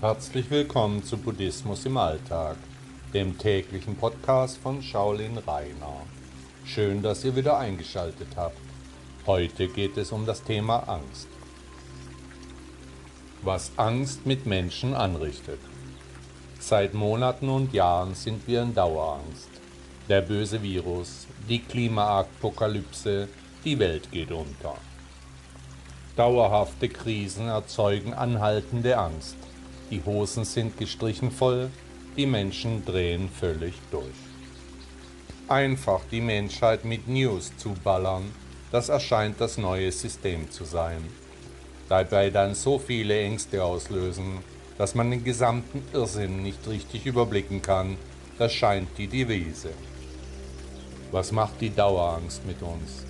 Herzlich willkommen zu Buddhismus im Alltag, dem täglichen Podcast von Shaolin Rainer. Schön, dass ihr wieder eingeschaltet habt. Heute geht es um das Thema Angst. Was Angst mit Menschen anrichtet. Seit Monaten und Jahren sind wir in Dauerangst. Der böse Virus, die Klimaapokalypse, die Welt geht unter. Dauerhafte Krisen erzeugen anhaltende Angst. Die Hosen sind gestrichen voll, die Menschen drehen völlig durch. Einfach die Menschheit mit News zu ballern, das erscheint das neue System zu sein. Dabei dann so viele Ängste auslösen, dass man den gesamten Irrsinn nicht richtig überblicken kann, das scheint die Devise. Was macht die Dauerangst mit uns?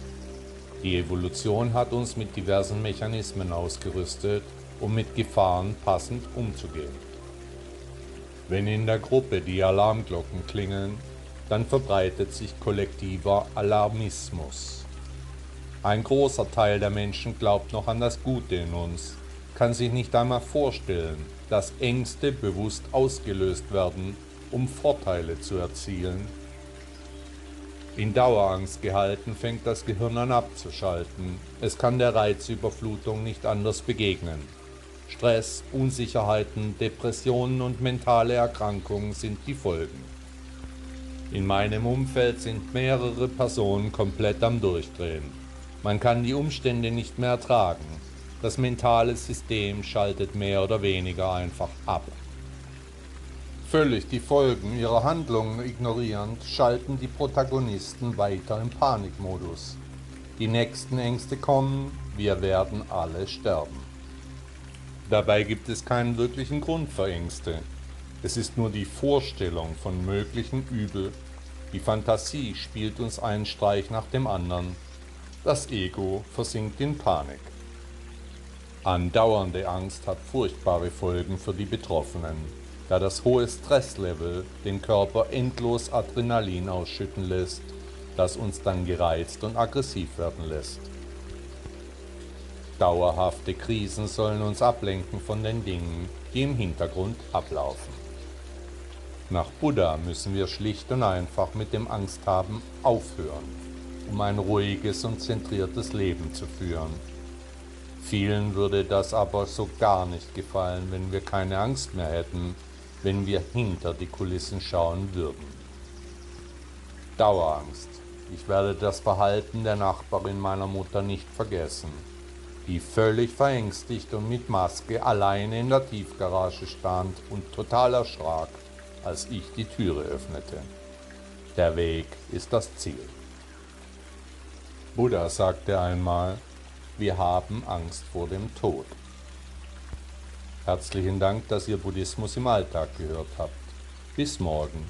Die Evolution hat uns mit diversen Mechanismen ausgerüstet, um mit Gefahren passend umzugehen. Wenn in der Gruppe die Alarmglocken klingeln, dann verbreitet sich kollektiver Alarmismus. Ein großer Teil der Menschen glaubt noch an das Gute in uns, kann sich nicht einmal vorstellen, dass Ängste bewusst ausgelöst werden, um Vorteile zu erzielen in Dauerangst gehalten, fängt das Gehirn an abzuschalten. Es kann der Reizüberflutung nicht anders begegnen. Stress, Unsicherheiten, Depressionen und mentale Erkrankungen sind die Folgen. In meinem Umfeld sind mehrere Personen komplett am Durchdrehen. Man kann die Umstände nicht mehr ertragen. Das mentale System schaltet mehr oder weniger einfach ab. Völlig die Folgen ihrer Handlungen ignorierend, schalten die Protagonisten weiter im Panikmodus. Die nächsten Ängste kommen, wir werden alle sterben. Dabei gibt es keinen wirklichen Grund für Ängste. Es ist nur die Vorstellung von möglichen Übel. Die Fantasie spielt uns einen Streich nach dem anderen. Das Ego versinkt in Panik. Andauernde Angst hat furchtbare Folgen für die Betroffenen da das hohe Stresslevel den Körper endlos Adrenalin ausschütten lässt, das uns dann gereizt und aggressiv werden lässt. Dauerhafte Krisen sollen uns ablenken von den Dingen, die im Hintergrund ablaufen. Nach Buddha müssen wir schlicht und einfach mit dem Angsthaben aufhören, um ein ruhiges und zentriertes Leben zu führen. Vielen würde das aber so gar nicht gefallen, wenn wir keine Angst mehr hätten wenn wir hinter die Kulissen schauen würden. Dauerangst. Ich werde das Verhalten der Nachbarin meiner Mutter nicht vergessen, die völlig verängstigt und mit Maske alleine in der Tiefgarage stand und total erschrak, als ich die Türe öffnete. Der Weg ist das Ziel. Buddha sagte einmal, wir haben Angst vor dem Tod. Herzlichen Dank, dass ihr Buddhismus im Alltag gehört habt. Bis morgen.